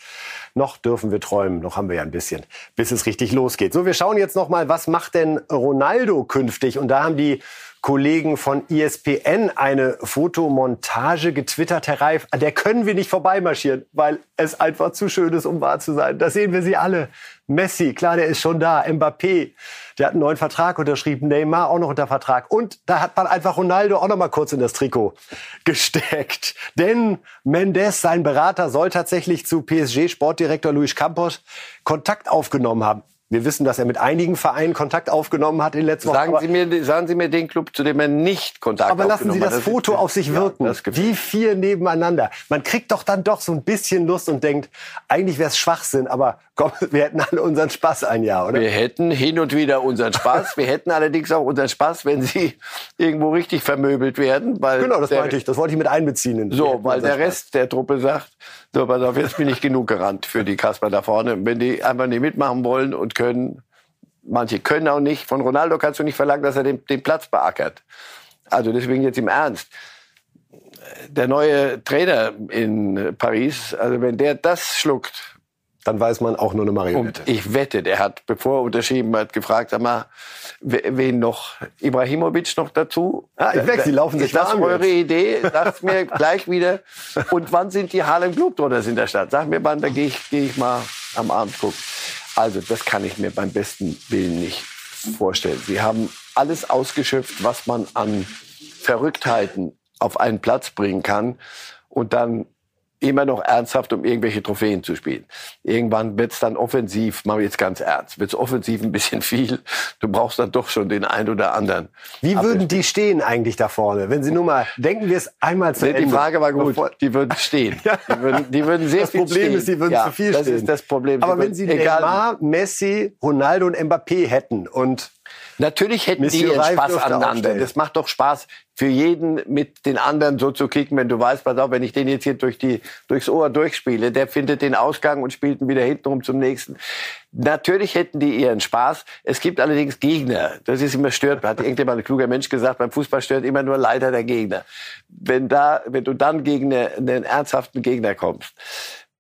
Noch dürfen wir träumen, noch haben wir ja ein bisschen, bis es richtig losgeht. So, wir schauen jetzt noch mal, was macht denn Ronaldo künftig? Und da haben die Kollegen von ESPN eine Fotomontage getwittert, Herr Reif. An der können wir nicht vorbeimarschieren, weil es einfach zu schön ist, um wahr zu sein. Da sehen wir sie alle. Messi, klar, der ist schon da. Mbappé, der hat einen neuen Vertrag unterschrieben. Neymar auch noch unter Vertrag. Und da hat man einfach Ronaldo auch noch mal kurz in das Trikot *laughs* gesteckt. Denn Mendes, sein Berater, soll tatsächlich zu PSG-Sportdirektor Luis Campos Kontakt aufgenommen haben. Wir wissen, dass er mit einigen Vereinen Kontakt aufgenommen hat in letzter Woche. Sagen Sie, mir, sagen Sie mir den Club, zu dem er nicht Kontakt aufgenommen hat. Aber lassen Sie das, das Foto auf sich wirken. Ja, Wie vier nebeneinander. Man kriegt doch dann doch so ein bisschen Lust und denkt, eigentlich wäre es Schwachsinn, aber komm, *laughs* wir hätten alle unseren Spaß ein Jahr, oder? Wir hätten hin und wieder unseren Spaß. wir hätten allerdings auch unseren Spaß, wenn sie irgendwo richtig vermöbelt werden. Weil genau, das wollte ich, das wollte ich mit einbeziehen. so, weil der Rest Spaß. der Truppe sagt, so, pass auf, jetzt bin ich genug gerannt für die Kasper da vorne. Wenn die einfach nicht mitmachen wollen und können, manche können auch nicht. Von Ronaldo kannst du nicht verlangen, dass er den, den Platz beackert. Also deswegen jetzt im Ernst. Der neue Trainer in Paris, also wenn der das schluckt, dann weiß man auch nur eine Marionette. Und ich wette, der hat, bevor er unterschrieben hat, gefragt, sag mal, wen noch? Ibrahimovic noch dazu? Ah, ich weg, Sie laufen sich Ist das eure jetzt. Idee? Sagt mir *laughs* gleich wieder. Und wann sind die Harlem Globetrotters in der Stadt? Sag mir wann, da gehe ich, geh ich mal am Abend gucken. Also, das kann ich mir beim besten Willen nicht vorstellen. Sie haben alles ausgeschöpft, was man an Verrücktheiten auf einen Platz bringen kann. Und dann immer noch ernsthaft um irgendwelche Trophäen zu spielen. Irgendwann wird's dann offensiv, machen wir jetzt ganz ernst, wird's offensiv ein bisschen *laughs* viel. Du brauchst dann doch schon den einen oder anderen. Wie würden die stehen eigentlich da vorne? Wenn Sie nur mal, denken wir es einmal zu Ende. Die Frage war gut, die würden stehen. *laughs* Die würden, die würden sehr das viel Problem stehen. ist, die würden ja, zu viel das stehen. Das ist das Problem. Aber wenn Sie Neymar, Messi, Ronaldo und Mbappé hätten und Natürlich hätten Monsieur die ihren Spaß aneinander. Das macht doch Spaß für jeden mit den anderen so zu kicken, wenn du weißt, pass auf, wenn ich den jetzt hier durch die, durchs Ohr durchspiele, der findet den Ausgang und spielt ihn wieder hintenrum zum nächsten. Natürlich hätten die ihren Spaß. Es gibt allerdings Gegner. Das ist immer stört. Hat irgendjemand ein kluger Mensch gesagt, beim Fußball stört immer nur leider der Gegner. Wenn da, wenn du dann gegen eine, einen ernsthaften Gegner kommst,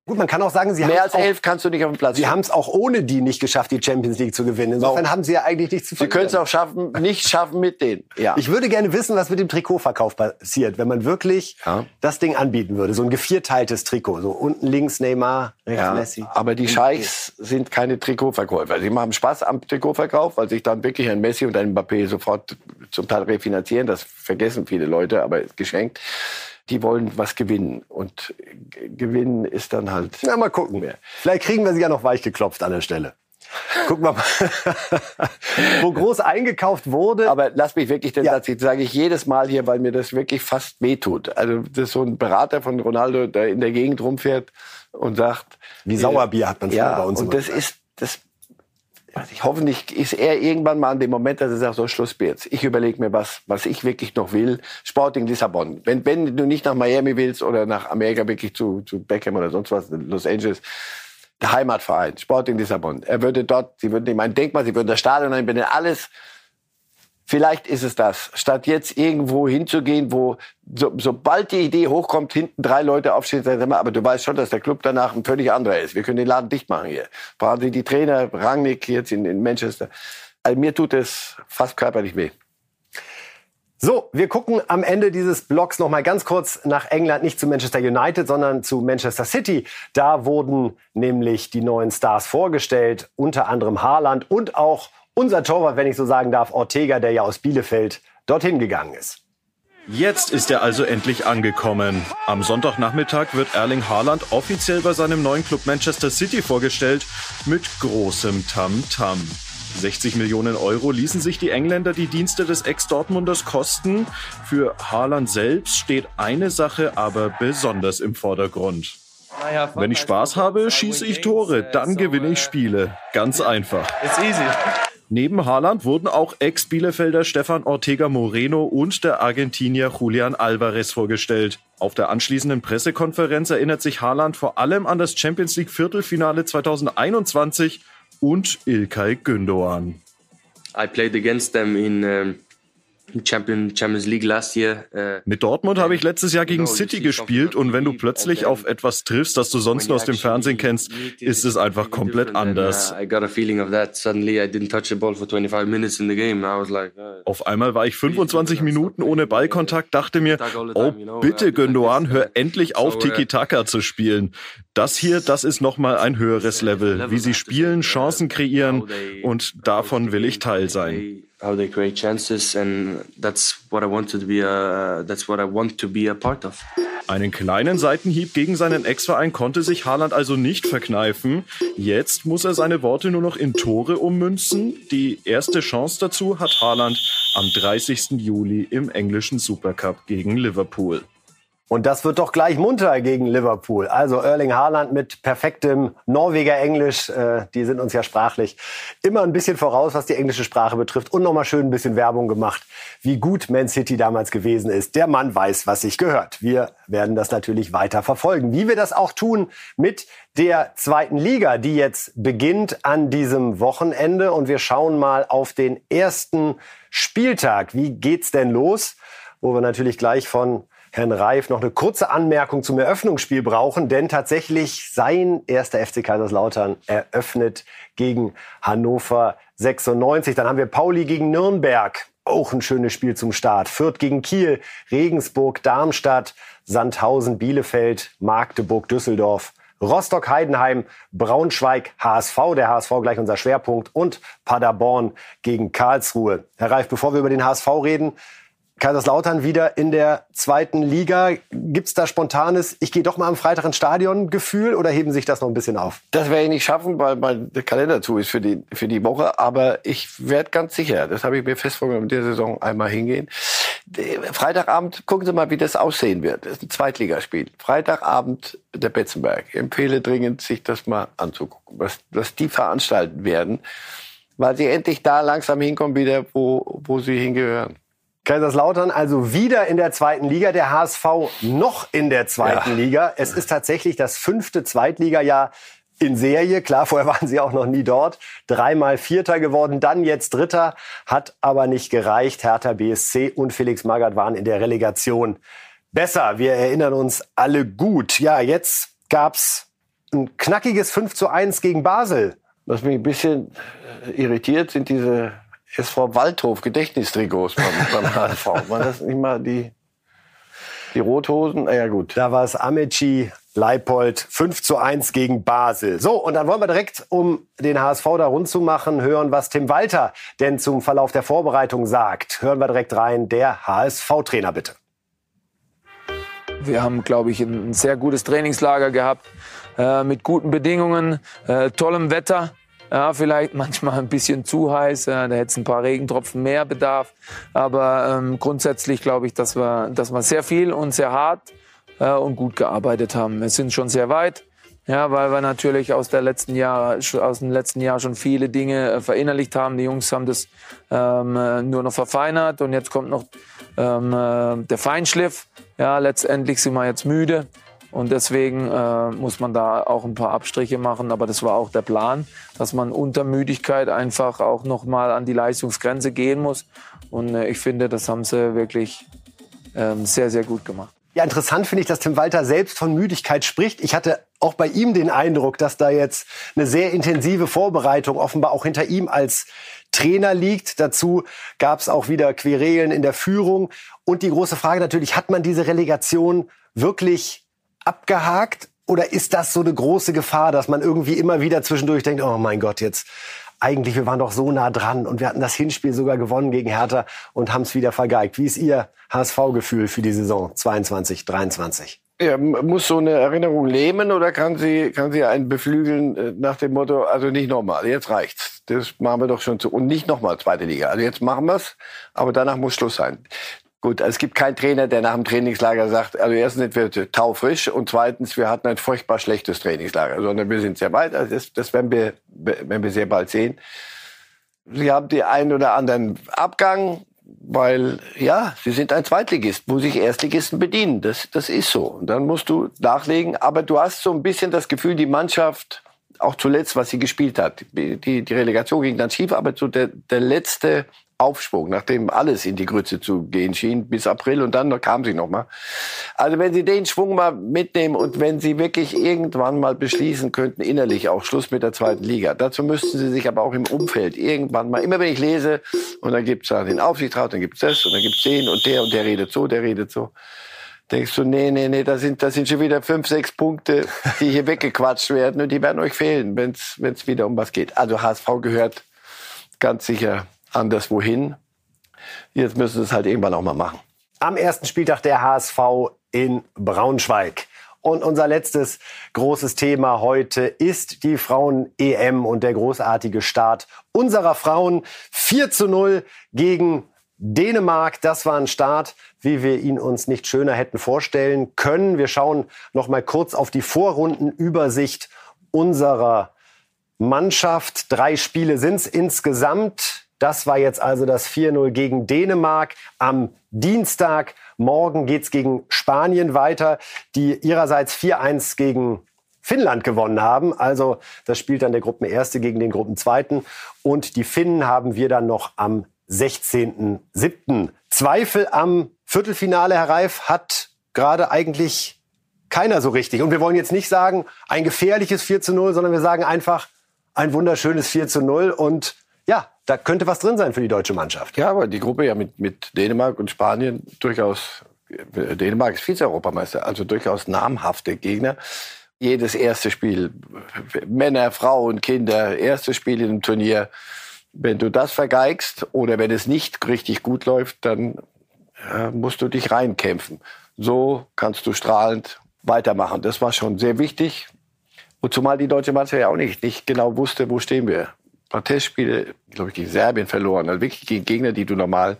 Gut, man kann auch sagen, sie mehr als elf kannst du nicht auf dem Platz. Sie haben es auch ohne die nicht geschafft, die Champions League zu gewinnen. Insofern haben sie ja eigentlich nichts zu verlieren. Sie können es auch schaffen, nicht schaffen mit denen. Ja. Ich würde gerne wissen, was mit dem Trikotverkauf passiert, wenn man wirklich ja. das Ding anbieten würde, so ein gevierteiltes Trikot, so unten links Neymar, rechts ja, Messi. Aber die Scheichs sind keine Trikotverkäufer. Sie machen Spaß am Trikotverkauf, weil sich dann wirklich ein Messi und ein Mbappé sofort zum Teil refinanzieren. Das vergessen viele Leute, aber geschenkt die wollen was gewinnen. Und gewinnen ist dann halt. Na, mal gucken. wir. Vielleicht kriegen wir sie ja noch weich geklopft an der Stelle. Gucken wir mal, *laughs* wo groß eingekauft wurde. Aber lass mich wirklich den ja. Satz, sage ich jedes Mal hier, weil mir das wirklich fast wehtut. Also das ist so ein Berater von Ronaldo, der in der Gegend rumfährt und sagt... Wie Sauerbier hat man ja, bei uns. Und das ist, das ich hoffentlich ist er irgendwann mal an dem Moment, dass er sagt, so Schluss jetzt. Ich überlege mir was, was ich wirklich noch will. Sporting Lissabon. Wenn, wenn du nicht nach Miami willst oder nach Amerika wirklich zu, zu Beckham oder sonst was, Los Angeles, der Heimatverein, Sporting Lissabon. Er würde dort, sie würden ihm ein Denkmal, sie würden das Stadion einbinden, alles Vielleicht ist es das, statt jetzt irgendwo hinzugehen, wo so, sobald die Idee hochkommt, hinten drei Leute aufstehen sagen, aber du weißt schon, dass der Club danach ein völlig anderer ist. Wir können den Laden dicht machen hier. Brauchen Sie die Trainer, Rangnick jetzt in, in Manchester. Also mir tut es fast körperlich weh. So, wir gucken am Ende dieses Blogs noch mal ganz kurz nach England, nicht zu Manchester United, sondern zu Manchester City. Da wurden nämlich die neuen Stars vorgestellt, unter anderem Haaland und auch unser Torwart, wenn ich so sagen darf, Ortega, der ja aus Bielefeld dorthin gegangen ist. Jetzt ist er also endlich angekommen. Am Sonntagnachmittag wird Erling Haaland offiziell bei seinem neuen Club Manchester City vorgestellt mit großem Tamtam. -Tam. 60 Millionen Euro ließen sich die Engländer die Dienste des Ex-Dortmunders kosten. Für Haaland selbst steht eine Sache aber besonders im Vordergrund. Wenn ich Spaß habe, schieße ich Tore, dann gewinne ich Spiele. Ganz einfach. Neben Haaland wurden auch Ex-Bielefelder Stefan Ortega Moreno und der Argentinier Julian Alvarez vorgestellt. Auf der anschließenden Pressekonferenz erinnert sich Haaland vor allem an das Champions League Viertelfinale 2021 und Ilkay Gündoğan. I played against them in um Champions League last year. Uh, Mit Dortmund habe ich letztes Jahr gegen City gespielt und wenn du plötzlich auf etwas triffst, das du sonst nur aus dem Fernsehen kennst, ist es einfach komplett anders. Uh, auf einmal war ich 25 Minuten ohne Ballkontakt, dachte mir, oh bitte Gündogan, hör *laughs* endlich auf Tiki-Taka zu spielen. Das hier, das ist nochmal ein höheres Level. Wie sie spielen, Chancen kreieren und davon will ich Teil sein how they create chances and that's what I want to be a, that's what I want to be a part of. Einen kleinen Seitenhieb gegen seinen Ex-Verein konnte sich Haaland also nicht verkneifen. Jetzt muss er seine Worte nur noch in Tore ummünzen. Die erste Chance dazu hat Haaland am 30. Juli im englischen Supercup gegen Liverpool. Und das wird doch gleich munter gegen Liverpool. Also Erling Haaland mit perfektem Norweger Englisch, äh, die sind uns ja sprachlich immer ein bisschen voraus, was die englische Sprache betrifft. Und nochmal schön ein bisschen Werbung gemacht, wie gut Man City damals gewesen ist. Der Mann weiß, was sich gehört. Wir werden das natürlich weiter verfolgen. Wie wir das auch tun mit der zweiten Liga, die jetzt beginnt an diesem Wochenende. Und wir schauen mal auf den ersten Spieltag. Wie geht's denn los? Wo wir natürlich gleich von Herrn Reif noch eine kurze Anmerkung zum Eröffnungsspiel brauchen, denn tatsächlich sein erster FC Kaiserslautern eröffnet gegen Hannover 96. Dann haben wir Pauli gegen Nürnberg. Auch ein schönes Spiel zum Start. Fürth gegen Kiel, Regensburg, Darmstadt, Sandhausen, Bielefeld, Magdeburg, Düsseldorf, Rostock, Heidenheim, Braunschweig, HSV, der HSV gleich unser Schwerpunkt und Paderborn gegen Karlsruhe. Herr Reif, bevor wir über den HSV reden, Kaiserslautern wieder in der zweiten Liga. Gibt es da spontanes, ich gehe doch mal am Freitag ins Stadion Gefühl oder heben sich das noch ein bisschen auf? Das werde ich nicht schaffen, weil mein Kalender zu ist für die, für die Woche. Aber ich werde ganz sicher, das habe ich mir fest vorgenommen, in der Saison einmal hingehen. Freitagabend, gucken Sie mal, wie das aussehen wird. Das ist ein Zweitligaspiel. Freitagabend der Betzenberg. Ich empfehle dringend, sich das mal anzugucken, was, was die veranstalten werden. Weil sie endlich da langsam hinkommen wieder, wo, wo sie hingehören. Kaiserslautern also wieder in der zweiten Liga, der HSV noch in der zweiten ja. Liga. Es ist tatsächlich das fünfte Zweitligajahr in Serie. Klar, vorher *laughs* waren sie auch noch nie dort. Dreimal Vierter geworden, dann jetzt Dritter, hat aber nicht gereicht. Hertha BSC und Felix Magath waren in der Relegation besser. Wir erinnern uns alle gut. Ja, jetzt gab's ein knackiges 5 zu 1 gegen Basel. Was mich ein bisschen äh, irritiert, sind diese SV Waldhof Gedächtnistrikots beim, beim *laughs* HSV. War das nicht mal die, die Rothosen? Ah, ja, gut. Da war es Amici Leipold 5 zu 1 gegen Basel. So, und dann wollen wir direkt, um den HSV da rund zu machen, hören, was Tim Walter denn zum Verlauf der Vorbereitung sagt. Hören wir direkt rein, der HSV-Trainer bitte. Wir haben, glaube ich, ein sehr gutes Trainingslager gehabt, äh, mit guten Bedingungen, äh, tollem Wetter. Ja, vielleicht *laughs* manchmal ein bisschen zu heiß, da hätte es ein paar Regentropfen mehr Bedarf. Aber ähm, grundsätzlich glaube ich, dass wir, dass wir sehr viel und sehr hart äh, und gut gearbeitet haben. Wir sind schon sehr weit. Ja, weil wir natürlich aus, der letzten Jahr, aus dem letzten Jahr schon viele Dinge äh, verinnerlicht haben. Die Jungs haben das ähm, äh, nur noch verfeinert und jetzt kommt noch ähm, äh, der Feinschliff. Ja, letztendlich sind wir jetzt müde und deswegen äh, muss man da auch ein paar Abstriche machen. Aber das war auch der Plan, dass man unter Müdigkeit einfach auch noch mal an die Leistungsgrenze gehen muss. Und äh, ich finde, das haben sie wirklich ähm, sehr, sehr gut gemacht. Ja, interessant finde ich, dass Tim Walter selbst von Müdigkeit spricht. Ich hatte auch bei ihm den Eindruck, dass da jetzt eine sehr intensive Vorbereitung offenbar auch hinter ihm als Trainer liegt. Dazu gab es auch wieder Querelen in der Führung. Und die große Frage natürlich, hat man diese Relegation wirklich abgehakt? Oder ist das so eine große Gefahr, dass man irgendwie immer wieder zwischendurch denkt, oh mein Gott, jetzt eigentlich, wir waren doch so nah dran und wir hatten das Hinspiel sogar gewonnen gegen Hertha und haben es wieder vergeigt. Wie ist Ihr HSV-Gefühl für die Saison 22, 23? Ja, muss so eine Erinnerung lähmen oder kann sie, kann sie einen beflügeln äh, nach dem Motto, also nicht nochmal, jetzt reicht's. Das machen wir doch schon zu. Und nicht nochmal zweite Liga. Also jetzt machen wir's, aber danach muss Schluss sein. Gut, es gibt keinen Trainer, der nach dem Trainingslager sagt, also erstens sind wir taufrisch und zweitens, wir hatten ein furchtbar schlechtes Trainingslager, sondern wir sind sehr weit. Also das, das werden wir, werden wir sehr bald sehen. Sie haben die einen oder anderen Abgang, weil ja, sie sind ein Zweitligist, wo sich Erstligisten bedienen. Das, das ist so. Und dann musst du nachlegen. Aber du hast so ein bisschen das Gefühl, die Mannschaft, auch zuletzt, was sie gespielt hat, die, die Relegation ging dann schief, aber so der, der letzte Aufschwung, nachdem alles in die Grütze zu gehen schien, bis April und dann kam sie noch mal. Also wenn Sie den Schwung mal mitnehmen und wenn Sie wirklich irgendwann mal beschließen könnten, innerlich auch Schluss mit der zweiten Liga, dazu müssten Sie sich aber auch im Umfeld irgendwann mal, immer wenn ich lese, und dann gibt's da den Aufsichtsrat, dann gibt's das und dann gibt's den und der und der redet so, der redet so. Denkst du, nee, nee, nee, da sind, da sind schon wieder fünf, sechs Punkte, die hier *laughs* weggequatscht werden und die werden euch fehlen, wenn's wenn's wieder um was geht. Also HSV gehört ganz sicher anderswohin. Jetzt müssen sie es halt irgendwann auch mal machen. Am ersten Spieltag der HSV in Braunschweig. Und unser letztes großes Thema heute ist die Frauen-EM und der großartige Start unserer Frauen. 4 zu 0 gegen Dänemark. Das war ein Start, wie wir ihn uns nicht schöner hätten vorstellen können. Wir schauen noch mal kurz auf die Vorrundenübersicht unserer Mannschaft. Drei Spiele sind es insgesamt. Das war jetzt also das 4-0 gegen Dänemark am Dienstag. Morgen geht's gegen Spanien weiter, die ihrerseits 4-1 gegen Finnland gewonnen haben. Also das spielt dann der Gruppenerste gegen den Gruppenzweiten. Und die Finnen haben wir dann noch am 16.07. Zweifel am Viertelfinale, Herr Reif, hat gerade eigentlich keiner so richtig. Und wir wollen jetzt nicht sagen, ein gefährliches 4 zu 0, sondern wir sagen einfach ein wunderschönes 4 zu 0. Und ja, da könnte was drin sein für die deutsche Mannschaft. Ja, aber die Gruppe ja mit, mit Dänemark und Spanien durchaus, Dänemark ist Vize-Europameister, also durchaus namhafte Gegner. Jedes erste Spiel, Männer, Frauen, Kinder, erstes Spiel in einem Turnier. Wenn du das vergeigst oder wenn es nicht richtig gut läuft, dann äh, musst du dich reinkämpfen. So kannst du strahlend weitermachen. Das war schon sehr wichtig. Und zumal die deutsche Mannschaft ja auch nicht, nicht genau wusste, wo stehen wir paar Testspiele, glaube ich, gegen Serbien verloren. Also wirklich gegen Gegner, die du normal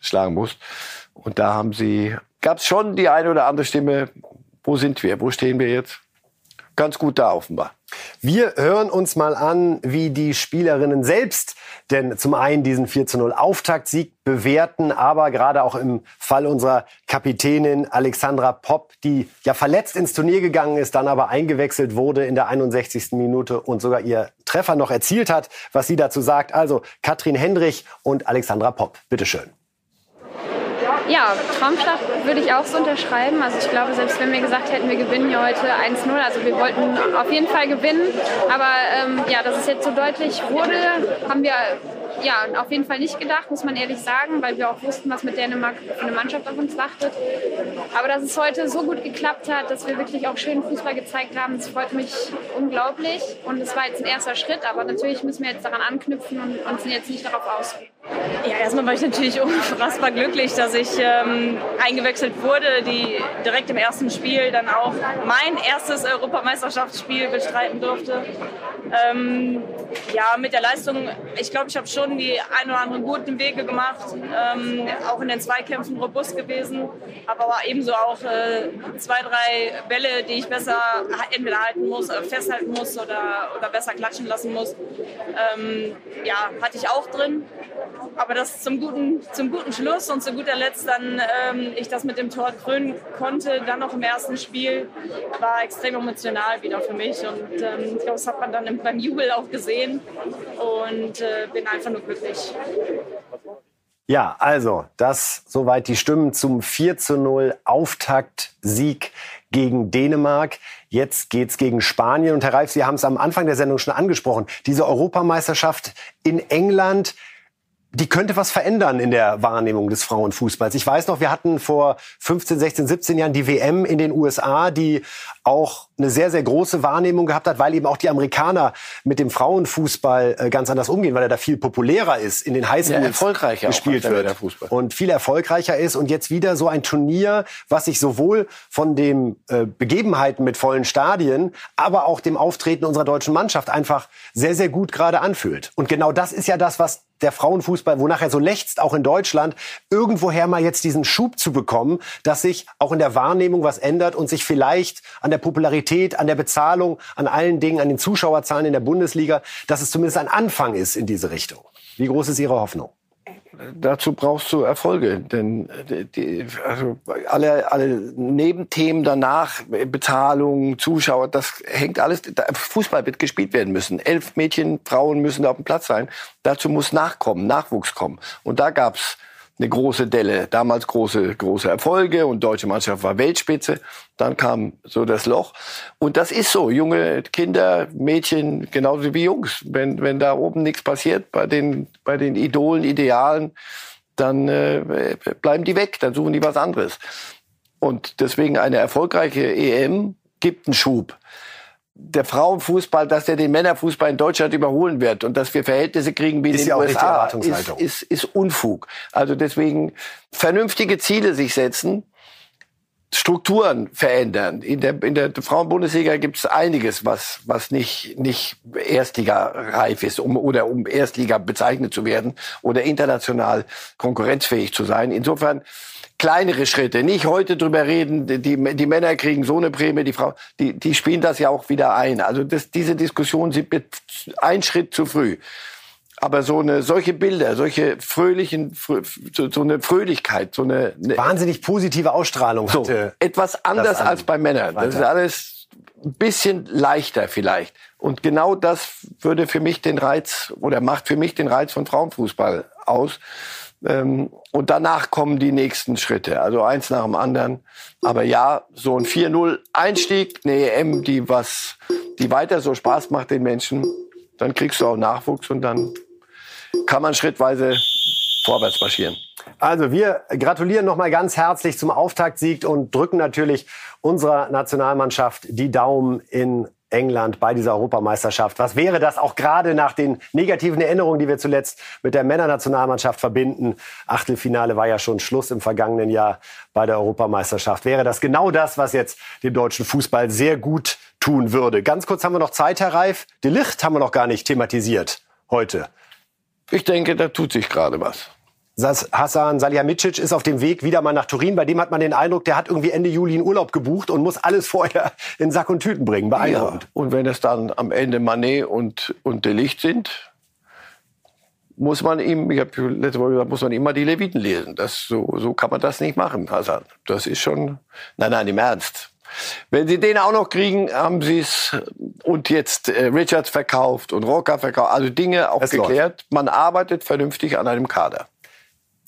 schlagen musst. Und da haben sie, gab es schon die eine oder andere Stimme, wo sind wir, wo stehen wir jetzt? Ganz gut da offenbar. Wir hören uns mal an, wie die Spielerinnen selbst denn zum einen diesen 4 zu 0 Auftaktsieg bewerten, aber gerade auch im Fall unserer Kapitänin Alexandra Popp, die ja verletzt ins Turnier gegangen ist, dann aber eingewechselt wurde in der 61. Minute und sogar ihr Treffer noch erzielt hat, was sie dazu sagt. Also Katrin Hendrich und Alexandra Popp, bitteschön. Ja, Traumschlag würde ich auch so unterschreiben. Also ich glaube, selbst wenn wir gesagt hätten, wir gewinnen hier heute 1-0, also wir wollten auf jeden Fall gewinnen. Aber ähm, ja, dass es jetzt so deutlich wurde, haben wir ja, auf jeden Fall nicht gedacht, muss man ehrlich sagen, weil wir auch wussten, was mit Dänemark für eine Mannschaft auf uns wartet. Aber dass es heute so gut geklappt hat, dass wir wirklich auch schönen Fußball gezeigt haben, das freut mich unglaublich. Und es war jetzt ein erster Schritt, aber natürlich müssen wir jetzt daran anknüpfen und uns jetzt nicht darauf ausruhen. Ja, erstmal war ich natürlich *laughs* unfassbar glücklich, dass ich ähm, eingewechselt wurde, die direkt im ersten Spiel dann auch mein erstes Europameisterschaftsspiel bestreiten durfte. Ähm, ja, mit der Leistung, ich glaube, ich habe schon die ein oder anderen guten Wege gemacht, ähm, auch in den Zweikämpfen robust gewesen, aber ebenso auch äh, zwei, drei Bälle, die ich besser entweder halten muss, äh, festhalten muss oder, oder besser klatschen lassen muss. Ähm, ja, hatte ich auch drin aber das zum guten, zum guten Schluss und zu guter Letzt dann ähm, ich das mit dem Tor krönen konnte, dann noch im ersten Spiel, war extrem emotional wieder für mich und ähm, ich glaube, das hat man dann beim Jubel auch gesehen und äh, bin einfach nur glücklich. Ja, also das soweit die Stimmen zum 4 zu 0 Auftaktsieg gegen Dänemark. Jetzt geht's gegen Spanien. Und Herr Reif, Sie haben es am Anfang der Sendung schon angesprochen. Diese Europameisterschaft in England, die könnte was verändern in der Wahrnehmung des Frauenfußballs. Ich weiß noch, wir hatten vor 15, 16, 17 Jahren die WM in den USA, die auch eine sehr, sehr große Wahrnehmung gehabt hat, weil eben auch die Amerikaner mit dem Frauenfußball äh, ganz anders umgehen, weil er da viel populärer ist, in den Highschools ja, erfolgreicher gespielt wird und viel erfolgreicher ist. Und jetzt wieder so ein Turnier, was sich sowohl von den äh, Begebenheiten mit vollen Stadien, aber auch dem Auftreten unserer deutschen Mannschaft einfach sehr, sehr gut gerade anfühlt. Und genau das ist ja das, was der Frauenfußball, wonach er so lechzt, auch in Deutschland, irgendwoher mal jetzt diesen Schub zu bekommen, dass sich auch in der Wahrnehmung was ändert und sich vielleicht an der Popularität, an der Bezahlung, an allen Dingen, an den Zuschauerzahlen in der Bundesliga, dass es zumindest ein Anfang ist in diese Richtung. Wie groß ist Ihre Hoffnung? dazu brauchst du Erfolge, denn die, also alle, alle Nebenthemen danach, Bezahlung, Zuschauer, das hängt alles. Fußball wird gespielt werden müssen. Elf Mädchen, Frauen müssen auf dem Platz sein. Dazu muss Nachkommen, Nachwuchs kommen. Und da gab's eine große Delle. Damals große, große Erfolge und deutsche Mannschaft war Weltspitze. Dann kam so das Loch. Und das ist so. Junge Kinder, Mädchen, genauso wie Jungs. Wenn, wenn da oben nichts passiert bei den, bei den Idolen, Idealen, dann äh, bleiben die weg. Dann suchen die was anderes. Und deswegen eine erfolgreiche EM gibt einen Schub der Frauenfußball, dass der den Männerfußball in Deutschland überholen wird und dass wir Verhältnisse kriegen wie in den ja USA, ist, ist, ist Unfug. Also deswegen vernünftige Ziele sich setzen, Strukturen verändern. In der, in der Frauenbundesliga gibt es einiges, was, was nicht, nicht Erstliga-reif ist, um, oder um Erstliga bezeichnet zu werden oder international konkurrenzfähig zu sein. Insofern kleinere Schritte. Nicht heute drüber reden, die, die Männer kriegen so eine Prämie, die Frau, die, die spielen das ja auch wieder ein. Also das, diese Diskussion sind ein Schritt zu früh. Aber so eine, solche Bilder, solche fröhlichen, so eine Fröhlichkeit, so eine, eine wahnsinnig positive Ausstrahlung so, hatte. Etwas anders als bei Männern. Weiter. Das ist alles ein bisschen leichter vielleicht. Und genau das würde für mich den Reiz oder macht für mich den Reiz von Frauenfußball aus. Ähm, und danach kommen die nächsten Schritte, also eins nach dem anderen. Aber ja, so ein 4-0 Einstieg, eine EM, die was, die weiter so Spaß macht den Menschen, dann kriegst du auch Nachwuchs und dann kann man schrittweise vorwärts marschieren. Also wir gratulieren nochmal ganz herzlich zum Auftaktsieg und drücken natürlich unserer Nationalmannschaft die Daumen in England bei dieser Europameisterschaft. Was wäre das auch gerade nach den negativen Erinnerungen, die wir zuletzt mit der Männernationalmannschaft verbinden? Achtelfinale war ja schon Schluss im vergangenen Jahr bei der Europameisterschaft. Wäre das genau das, was jetzt dem deutschen Fußball sehr gut tun würde? Ganz kurz haben wir noch Zeit, Herr Reif. Die Licht haben wir noch gar nicht thematisiert heute. Ich denke, da tut sich gerade was. Hassan Salihamidzic ist auf dem Weg wieder mal nach Turin. Bei dem hat man den Eindruck, der hat irgendwie Ende Juli einen Urlaub gebucht und muss alles vorher in Sack und Tüten bringen. Beeindruckend. Ja. Und wenn es dann am Ende Manet und, und De Licht sind, muss man ihm, ich habe letzte Woche gesagt, muss man immer die Leviten lesen. Das, so, so kann man das nicht machen, Hassan. Das ist schon, nein, nein, im Ernst. Wenn Sie den auch noch kriegen, haben Sie es und jetzt äh, Richards verkauft und Rocker verkauft, also Dinge auch es geklärt. Läuft. Man arbeitet vernünftig an einem Kader.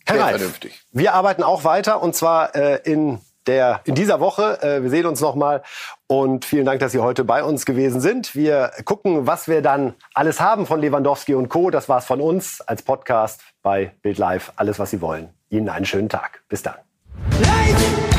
Herr Reif, vernünftig. Wir arbeiten auch weiter und zwar äh, in der, in dieser Woche. Äh, wir sehen uns nochmal und vielen Dank, dass Sie heute bei uns gewesen sind. Wir gucken, was wir dann alles haben von Lewandowski und Co. Das war's von uns als Podcast bei Bild Live. Alles, was Sie wollen. Ihnen einen schönen Tag. Bis dann. Life!